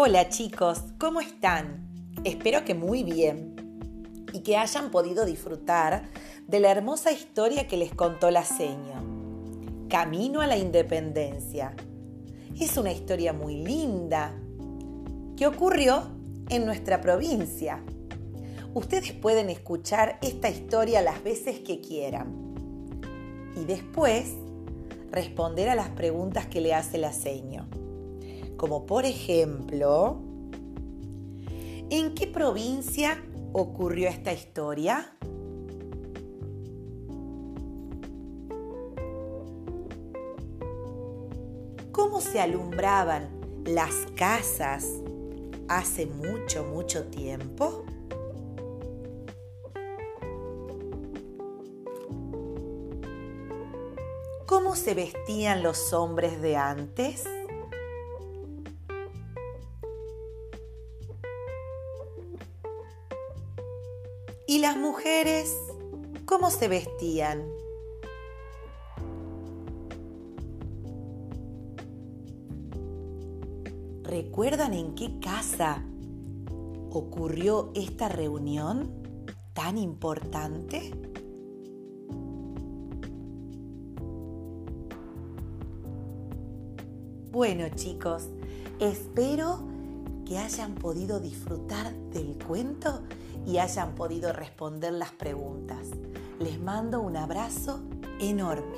Hola chicos, ¿cómo están? Espero que muy bien y que hayan podido disfrutar de la hermosa historia que les contó la seño. Camino a la Independencia. Es una historia muy linda que ocurrió en nuestra provincia. Ustedes pueden escuchar esta historia las veces que quieran y después responder a las preguntas que le hace la seño como por ejemplo, ¿en qué provincia ocurrió esta historia? ¿Cómo se alumbraban las casas hace mucho, mucho tiempo? ¿Cómo se vestían los hombres de antes? ¿Y las mujeres cómo se vestían? ¿Recuerdan en qué casa ocurrió esta reunión tan importante? Bueno chicos, espero que hayan podido disfrutar del cuento y hayan podido responder las preguntas. Les mando un abrazo enorme.